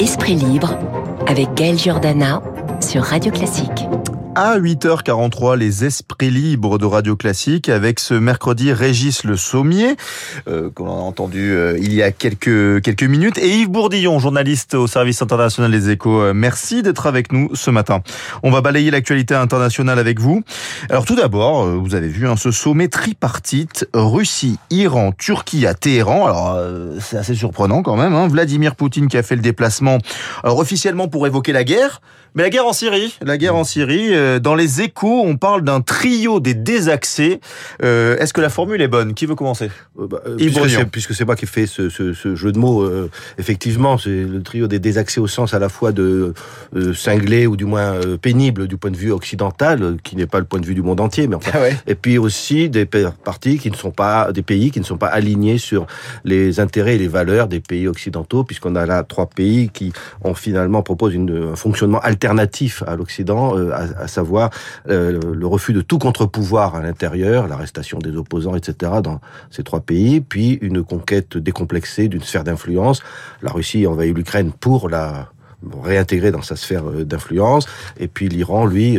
Esprit libre avec Gaël Giordana sur Radio Classique à 8h43 les esprits libres de Radio Classique avec ce mercredi Régis Le Sommier euh, qu'on a entendu euh, il y a quelques quelques minutes. Et Yves Bourdillon journaliste au service international des Échos euh, merci d'être avec nous ce matin. On va balayer l'actualité internationale avec vous. Alors tout d'abord euh, vous avez vu hein, ce sommet tripartite Russie Iran Turquie à Téhéran. Alors c'est assez surprenant quand même hein, Vladimir Poutine qui a fait le déplacement alors officiellement pour évoquer la guerre mais la guerre en Syrie, la guerre en Syrie, euh, dans les échos, on parle d'un trio des désaxés. Euh, Est-ce que la formule est bonne? Qui veut commencer? Euh, bah, euh, Puisque c'est moi qui ai fait ce, ce, ce jeu de mots, effectivement, c'est le trio des désaxés au sens à la fois de cinglé ou du moins pénible du point de vue occidental, qui n'est pas le point de vue du monde entier, mais enfin, ah ouais. et puis aussi des partis qui ne sont pas des pays qui ne sont pas alignés sur les intérêts et les valeurs des pays occidentaux, puisqu'on a là trois pays qui ont finalement proposent une, un fonctionnement alternatif alternatif à l'Occident, euh, à, savoir euh, le refus de tout contre-pouvoir à l'intérieur, l'arrestation des opposants, etc. dans ces trois pays, puis une conquête décomplexée d'une sphère d'influence. La Russie envahit l'Ukraine pour la réintégrer dans sa sphère euh, d'influence, et puis l'Iran, lui,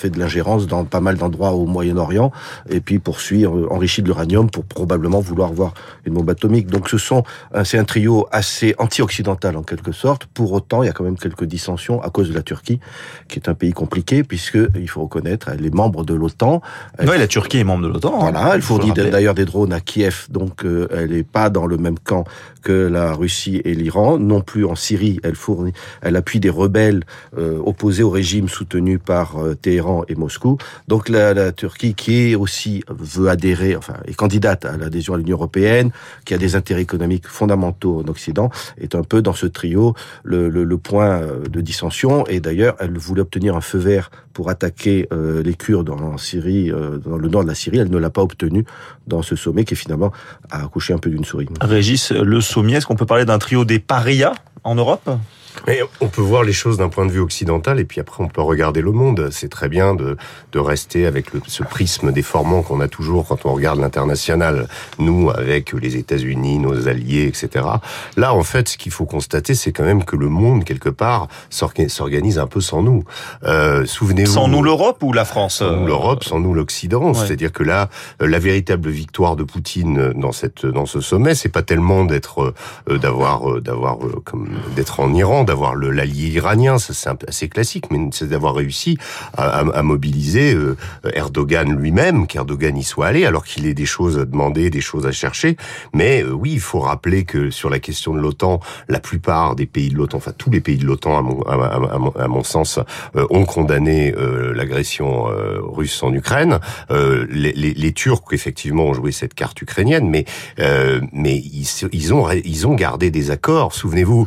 fait de l'ingérence dans pas mal d'endroits au Moyen-Orient, et puis poursuit, euh, enrichi de l'uranium pour probablement vouloir voir une bombe atomique. Donc ce sont, c'est un trio assez anti-occidental en quelque sorte. Pour autant, il y a quand même quelques dissensions à cause de la Turquie, qui est un pays compliqué puisque il faut reconnaître, elle est membre de l'OTAN. Oui, la Turquie est membre de l'OTAN. Hein. Voilà, elle fournit d'ailleurs des drones à Kiev, donc euh, elle n'est pas dans le même camp que la Russie et l'Iran. Non plus en Syrie, elle fournit, elle appuie des rebelles euh, opposés au régime soutenu par euh, Téhéran et Moscou. Donc la, Turquie qui est aussi veut adhérer, enfin est candidate à l'adhésion à l'Union européenne, qui a des intérêts économiques fondamentaux en Occident, est un peu dans ce trio le point euh, de dissension. Et d'ailleurs, elle voulait obtenir un feu vert pour attaquer euh, les Kurdes en Syrie, euh, dans le nord de la Syrie. Elle ne l'a pas obtenu dans ce sommet qui finalement a accouché un peu d'une souris. Régis, le sommet, est-ce qu'on peut parler d'un trio des parias en Europe? Mais on peut voir les choses d'un point de vue occidental et puis après on peut regarder le monde. C'est très bien de, de rester avec le, ce prisme déformant qu'on a toujours quand on regarde l'international. Nous, avec les États-Unis, nos alliés, etc. Là, en fait, ce qu'il faut constater, c'est quand même que le monde, quelque part, s'organise un peu sans nous. Euh, Souvenez-vous. Sans nous l'Europe ou la France Sans nous l'Europe, sans nous l'Occident. Ouais. C'est-à-dire que là, euh, la véritable victoire de Poutine dans cette dans ce sommet, c'est pas tellement d'être euh, d'avoir euh, d'avoir comme d'être en Iran d'avoir l'allié iranien, ça c'est assez classique, mais c'est d'avoir réussi à, à, à mobiliser euh, Erdogan lui-même, qu'Erdogan y soit allé, alors qu'il ait des choses à demander, des choses à chercher. Mais euh, oui, il faut rappeler que sur la question de l'OTAN, la plupart des pays de l'OTAN, enfin tous les pays de l'OTAN, à mon, à, mon, à mon, sens, euh, ont condamné euh, l'agression euh, russe en Ukraine. Euh, les, les, les, Turcs, effectivement, ont joué cette carte ukrainienne, mais mais ils, ils, ont ils ont gardé des accords. Souvenez-vous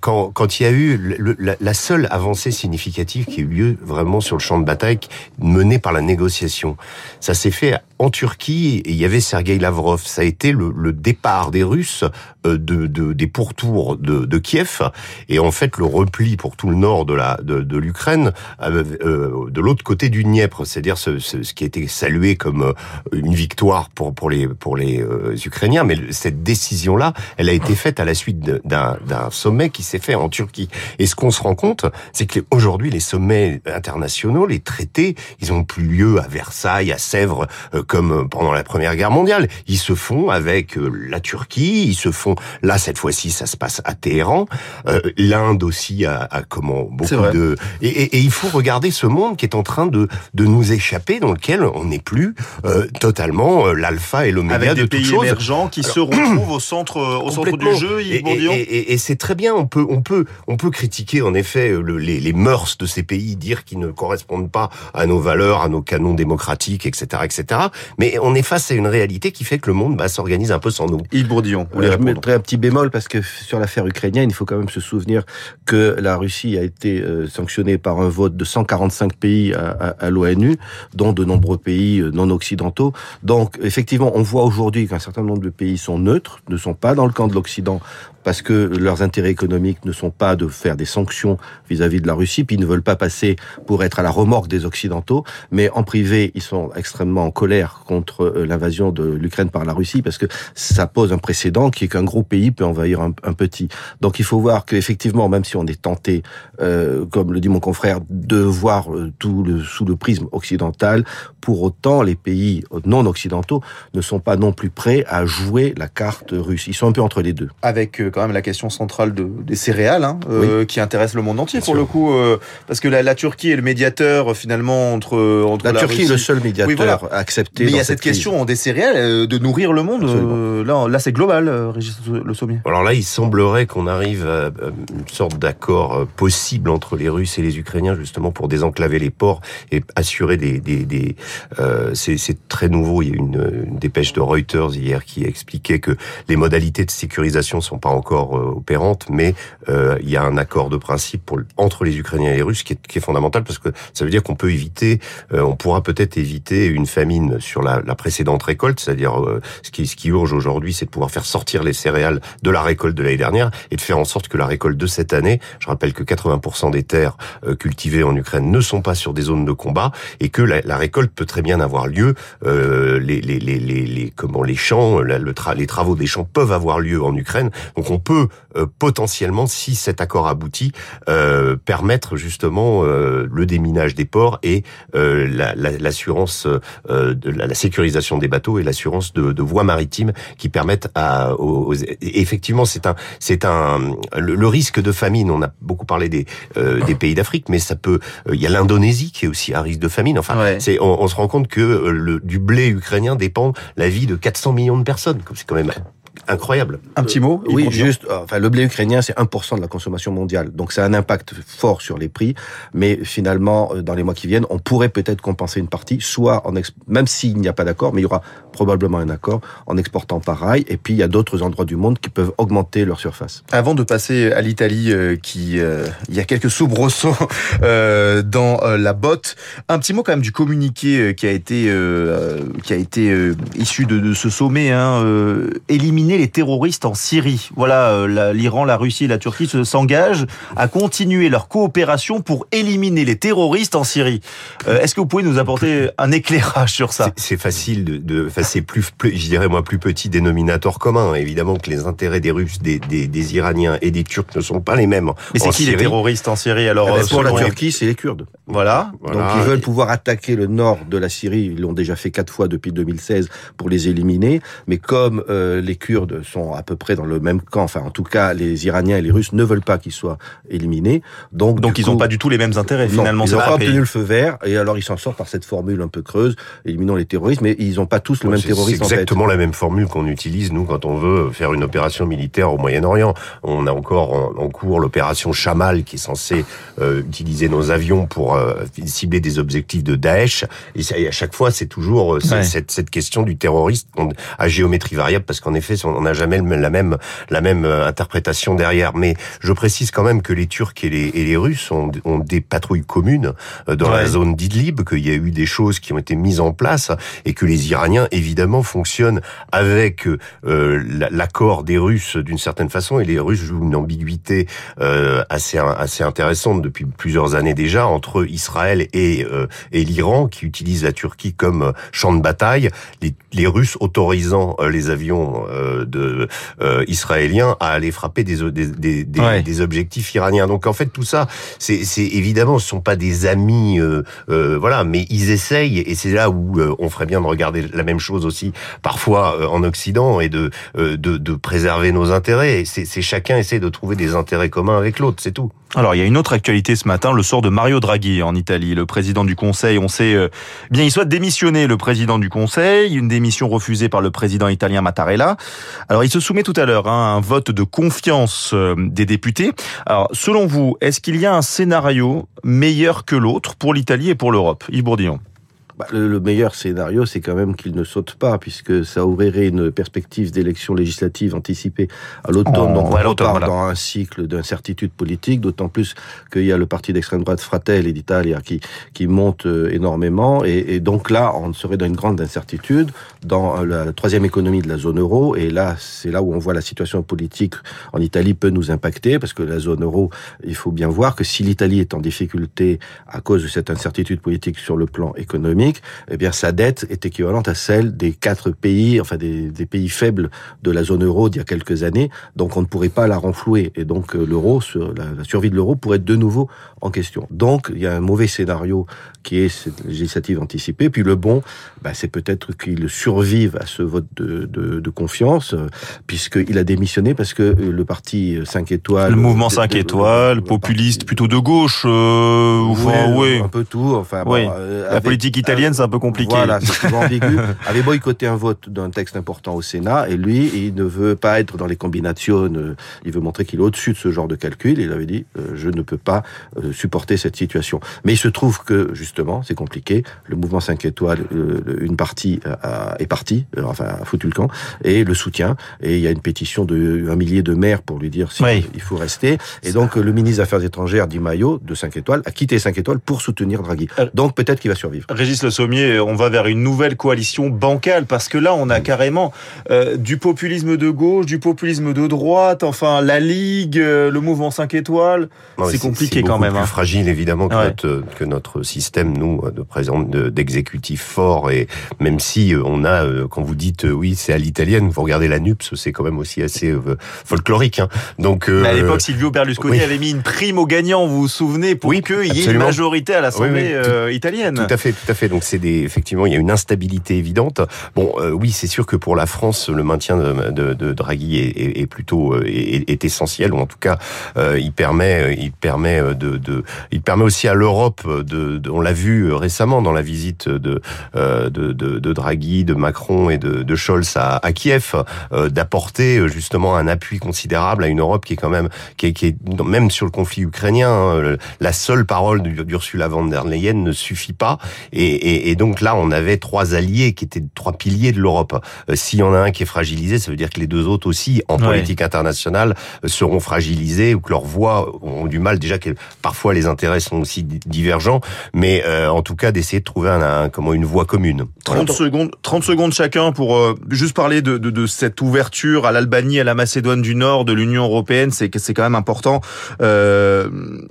quand, quand il y a eu la, seule avancée significative qui a eu lieu vraiment sur le champ de bataille menée par la négociation, ça s'est fait en Turquie il y avait Sergei Lavrov. Ça a été le, le départ des Russes de, de, des pourtours de, de, Kiev et en fait le repli pour tout le nord de la de, l'Ukraine euh, euh, de l'autre côté du Dniepr, c'est-à-dire ce, ce, ce, qui a été salué comme euh, une victoire pour pour les pour les euh, Ukrainiens, mais cette décision là, elle a été faite à la suite d'un sommet qui s'est fait en Turquie. Et ce qu'on se rend compte, c'est que aujourd'hui les sommets internationaux, les traités, ils ont plus lieu à Versailles, à Sèvres, euh, comme pendant la Première Guerre mondiale. Ils se font avec la Turquie, ils se font là cette fois-ci ça se passe à Téhéran, euh, l'Inde aussi a, a, comment beaucoup de et, et, et, il faut regarder ce monde qui est en train de de nous échapper, dans lequel on n'est plus euh, totalement euh, l'alpha et l'oméga de des pays choses. émergents qui Alors, se retrouvent au centre au centre du jeu. Yves et, et, et c'est très bien. On peut on peut on peut critiquer en effet le, les, les mœurs de ces pays, dire qu'ils ne correspondent pas à nos valeurs, à nos canons démocratiques, etc., etc. Mais on est face à une réalité qui fait que le monde bah, s'organise un peu sans nous. Yves Bourdillon, je mettrais un petit bémol parce que sur l'affaire ukrainienne, il faut quand même se souvenir que la Russie a été euh, sanctionnée par un vote de 145 pays à, à, à l'ONU, dont de nombreux pays euh, non occidentaux. Donc effectivement, on voit aujourd'hui qu'un certain nombre de pays sont neutres, ne sont pas dans le camp de l'Occident parce que leurs intérêts économiques ne sont pas de faire des sanctions vis-à-vis -vis de la Russie, puis ils ne veulent pas passer pour être à la remorque des Occidentaux, mais en privé, ils sont extrêmement en colère contre l'invasion de l'Ukraine par la Russie, parce que ça pose un précédent qui est qu'un gros pays peut envahir un, petit. Donc il faut voir qu'effectivement, même si on est tenté, comme le dit mon confrère, de voir tout le, sous le prisme occidental, pour autant les pays non occidentaux ne sont pas non plus prêts à jouer la carte russe. Ils sont un peu entre les deux. Quand même la question centrale de, des céréales, hein, qui intéresse le monde entier pour le coup, parce que la, la, Turquie est le médiateur finalement entre entre la, Turquie est le seul médiateur accepté. Mais il y a cette, question des céréales, euh, de nourrir le monde. Euh, là, là c'est global, euh, Régis Le Sommier. Alors là, il semblerait qu'on arrive à une sorte d'accord possible entre les Russes et les Ukrainiens justement pour désenclaver les ports et assurer des. des, des euh, c'est très nouveau. Il y a une, une, dépêche de Reuters hier qui expliquait que les modalités de sécurisation sont pas encore opérantes, mais euh, il y a un accord de principe pour, entre les Ukrainiens et les Russes qui est, qui est fondamental parce que ça veut dire qu'on peut éviter, on pourra peut-être éviter une famine sur la, la précédente récolte, c'est-à-dire euh, ce, qui, ce qui urge aujourd'hui, c'est de pouvoir faire sortir les céréales de la récolte de l'année dernière et de faire en sorte que la récolte de cette année, je rappelle que 80% des terres euh, cultivées en Ukraine ne sont pas sur des zones de combat et que la, la récolte peut très bien avoir lieu. Euh, les, les, les, les, comment les champs, le les travaux des champs peuvent avoir lieu en Ukraine. Donc on peut euh, potentiellement, si cet accord aboutit, euh, permettre justement le déminage des ports et l'assurance la, de la, la sécurisation des bateaux et l'assurance de, de, voies maritimes qui permettent à aux, effectivement c'est un c'est un le, risque de famine on a beaucoup parlé des euh, des pays d'Afrique mais ça peut euh, il y a l'Indonésie qui est aussi à risque de famine. Enfin c'est on, on, se rend compte que euh, le, du blé ukrainien dépend la vie de 400 millions de personnes. C'est quand même incroyable. Un petit mot Oui, juste, euh, enfin, le blé ukrainien, c'est 1% de la consommation mondiale. Donc, ça a un impact fort sur les prix. Mais finalement, euh, dans les mois qui viennent, on pourrait peut-être compenser une partie, soit en même s'il n'y a pas d'accord, mais il y aura probablement un accord en exportant par rail. Et puis, il y a d'autres endroits du monde qui peuvent augmenter leur surface. Avant de passer à l'Italie, euh, qui, il y a quelques soubresauts euh, dans la botte, un petit mot quand même du communiqué qui a été, qui a été issu de, de, ce sommet, hein, éliminer les terroristes en Syrie. Voilà, euh, l'Iran, la Russie et la Turquie s'engagent à continuer leur coopération pour éliminer les terroristes en Syrie. Euh, est-ce que vous pouvez nous apporter un éclairage sur ça? C'est facile de, de c'est plus, plus, je dirais moi, plus petit dénominateur commun. Évidemment que les intérêts des Russes, des, des, des Iraniens et des Turcs ne sont pas les mêmes. Mais c'est qui les terroristes en Syrie alors eh ben, Pour la Turquie, c'est les Kurdes. Voilà. Donc ils veulent pouvoir attaquer le nord de la Syrie. Ils l'ont déjà fait quatre fois depuis 2016 pour les éliminer. Mais comme euh, les Kurdes sont à peu près dans le même camp. Enfin, en tout cas, les Iraniens et les Russes ne veulent pas qu'ils soient éliminés. Donc, donc ils n'ont pas du tout les mêmes intérêts finalement. Ils n'ont pas obtenu le feu vert et alors ils s'en sortent par cette formule un peu creuse, éliminons les terroristes, mais ils n'ont pas tous le même C'est exactement la même formule qu'on utilise nous quand on veut faire une opération militaire au Moyen-Orient. On a encore en, cours l'opération Chamal qui est censée euh, utiliser nos avions pour euh, cibler des objectifs de Daesh. Et, à chaque fois, c'est toujours euh, cette, cette, question du terroriste à géométrie variable parce qu'en effet, on n'a jamais la même la même euh, interprétation derrière. Mais je précise quand même que les Turcs et les, et les Russes ont, ont, des patrouilles communes euh, dans la zone d'Idlib, qu'il y a eu des choses qui ont été mises en place et que les Iraniens évidemment fonctionnent avec euh, l'accord des Russes d'une certaine façon. Et les Russes jouent une ambiguïté euh, assez assez intéressante depuis plusieurs années déjà entre Israël et et l'Iran qui utilise la Turquie comme champ de bataille, les, les Russes autorisant les avions de euh, israéliens à aller frapper des des, des, des, objectifs iraniens. Donc en fait tout ça, c'est évidemment ce sont pas des amis, euh, euh, voilà, mais ils essayent et c'est là où euh, on ferait bien de regarder la même chose aussi parfois euh, en Occident et de de, de préserver nos intérêts. C'est chacun essaie de trouver des intérêts communs avec l'autre, c'est tout. Alors il y a une autre actualité ce matin, le sort de Mario Draghi en Italie, le président du Conseil. On sait bien il souhaite démissionner le président du Conseil, une démission refusée par le président italien Mattarella. Alors il se soumet tout à l'heure hein, à un vote de confiance euh, des députés. Alors selon vous, est-ce qu'il y a un scénario meilleur que l'autre pour l'Italie et pour l'Europe? Yves Bourdillon bah, le, meilleur scénario, c'est quand même qu'il ne saute pas, puisque ça ouvrirait une perspective d'élections législatives anticipées à l'automne. Donc on repart dans un cycle d'incertitude politique, d'autant plus qu'il y a le parti d'extrême droite Fratelli d'Italia qui, qui monte euh, énormément. Et, et, donc là, on serait dans une grande incertitude dans la troisième économie de la zone euro. Et là, c'est là où on voit la situation politique en Italie peut nous impacter, parce que la zone euro, il faut bien voir que si l'Italie est en difficulté à cause de cette incertitude politique sur le plan économique, eh bien sa dette est équivalente à celle des quatre pays, enfin des, des pays faibles de la zone euro d'il y a quelques années. Donc on ne pourrait pas la renflouer et donc l'euro, la, la survie de l'euro pourrait être de nouveau en question. Donc il y a un mauvais scénario qui est cette législative anticipée. Puis le bon, bah, c'est peut-être qu'il survive à ce vote de, de, de confiance, puisqu'il a démissionné parce que le parti 5 étoiles... Le mouvement 5 étoiles, populiste, plutôt de gauche, euh, enfin, oui, un peu tout. Enfin. Bon, euh, la politique italienne, c'est un peu compliqué. Voilà, c'est souvent ambigu. avait boycotté un vote d'un texte important au Sénat, et lui, il ne veut pas être dans les combinations. Il veut montrer qu'il est au-dessus de ce genre de calcul. Il avait dit, euh, je ne peux pas euh, supporter cette situation. Mais il se trouve que justement, c'est compliqué. Le mouvement 5 étoiles, euh, une partie est partie, enfin a foutu le camp, et le soutien. Et il y a une pétition de un millier de maires pour lui dire s'il il faut rester. Et donc le ministre des Affaires étrangères, Di Maio, de 5 étoiles, a quitté 5 étoiles pour soutenir Draghi. Donc peut-être qu'il va survivre. Régis Sommier, on va vers une nouvelle coalition bancale parce que là, on a carrément euh, du populisme de gauche, du populisme de droite, enfin la Ligue, euh, le mouvement 5 étoiles. C'est compliqué quand même. C'est hein. fragile évidemment que, notre, que notre système, nous, de présent d'exécutif fort et même si euh, on a, quand vous dites oui, c'est à l'italienne, vous regardez la NUPS, c'est quand même aussi assez folklorique. Hein. Donc à l'époque, Silvio Berlusconi avait mis une prime aux gagnants, vous vous souvenez, pour oui, qu'il y ait une majorité à l'Assemblée italienne. Tout à fait, tout à fait. Donc c'est des, effectivement, il y a une instabilité évidente. Bon, oui, c'est sûr que pour la France, le maintien de, Draghi est, plutôt est, est, essentiel, ou en tout cas, euh, il permet, il permet de, il permet aussi à l'Europe de, on l'a vu récemment dans la visite de, de, Draghi, de Macron et de, Scholz à, Kiev, d'apporter justement un appui considérable à une Europe qui est quand même, qui est, qui est même sur le conflit ukrainien, hein, la seule parole d'Ursula von der Leyen ne suffit pas, et, et, et donc là, on avait trois alliés qui étaient trois piliers de l'Europe. Euh, s'il y en a un qui est fragilisé, ça veut dire que les deux autres aussi, en politique internationale, euh, seront fragilisés ou que leurs voix ont du mal. Déjà que parfois les intérêts sont aussi divergents, mais euh, en tout cas d'essayer de trouver un, comment une voie commune. 30 secondes, 30 secondes chacun pour juste parler de, de, de, cette ouverture à l'Albanie, à la Macédoine du Nord de l'Union européenne. C'est c'est quand même important. Euh,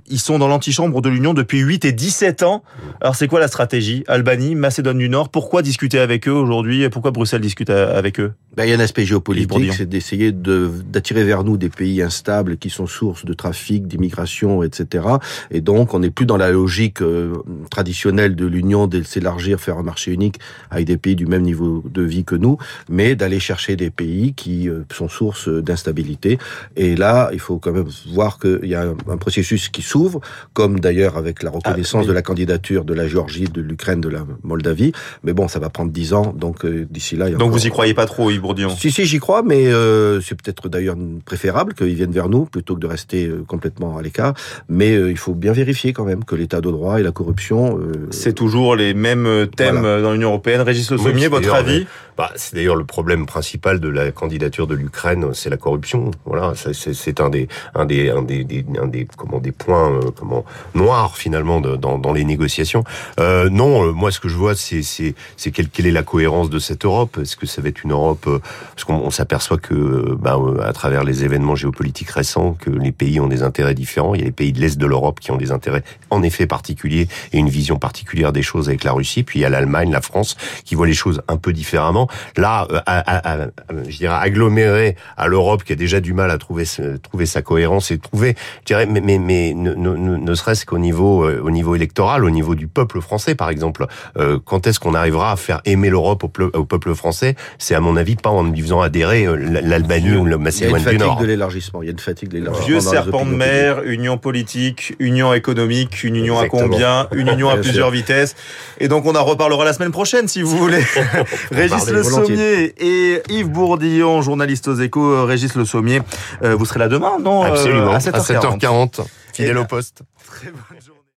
ils sont dans l'antichambre de l'Union depuis 8 et 17 ans. Alors c'est quoi la stratégie Albanie, Macédoine du Nord. Pourquoi discuter avec eux aujourd'hui Pourquoi Bruxelles discute avec eux? Ben, il y a un aspect géopolitique, c'est d'essayer d'attirer vers nous des pays instables qui sont source de trafic, d'immigration, etc. Et donc, on n'est plus dans la logique euh, traditionnelle de l'Union de s'élargir, faire un marché unique avec des pays du même niveau de vie que nous, mais d'aller chercher des pays qui euh, sont source d'instabilité. Et là, il faut quand même voir qu'il y a un, processus qui s'ouvre, comme d'ailleurs avec la reconnaissance ah, de la candidature de la Géorgie, de l'Ukraine, de la Moldavie. Mais bon, ça va prendre dix ans, donc euh, d'ici là... Il y a donc vous y croyez pas trop, Yves Bourdillon? Si, si, j'y crois, mais euh, c'est peut-être d'ailleurs préférable qu'ils viennent vers nous plutôt que de rester euh, complètement à l'écart. Mais il faut bien vérifier quand même que l'état de droit et la corruption... c'est toujours les mêmes thèmes dans l'Union européenne. Régis Le Sommier, votre avis? Bah, C'est d'ailleurs le problème principal de la candidature de l'Ukraine, c'est la corruption. Voilà, c'est un des, un des, un des, un des, comment, des points comment, noirs finalement dans, dans les négociations. Euh, non, moi ce que je vois, c'est c'est quelle, quelle est la cohérence de cette Europe? Est-ce que ça va être une Europe euh, Parce qu'on s'aperçoit que, ben, à travers les événements géopolitiques récents, que les pays ont des intérêts différents. Il y a les pays de l'est de l'Europe qui ont des intérêts en effet particuliers et une vision particulière des choses avec la Russie. Puis il y a l'Allemagne, la France, qui voient les choses un peu différemment. Là, euh, à, à, je dirais aggloméré à l'Europe qui a déjà du mal à trouver trouver sa cohérence et trouver, je dirais, mais mais, mais ne, ne, ne serait-ce qu'au niveau au niveau électoral, au niveau du peuple français, par exemple, quand est-ce qu'on arrivera à faire aimer l'Europe au, peuple français? C'est à mon avis pas en lui faisant adhérer euh, l'Albanie ou le Macédoine du Nord. Il y a une fatigue de l'élargissement. Il y a une fatigue de l'élargissement. Vieux serpent de mer, union politique, union économique, une union à combien, une union à plusieurs vitesses. Et donc on en reparlera la semaine prochaine si vous voulez. Régis Le Sommier et Yves Bourdillon, journaliste aux Échos. Euh, Régis Le Sommier, euh, vous serez là demain, non Absolument. À 7h40. À 7h40 fidèle au poste. Très bonne journée.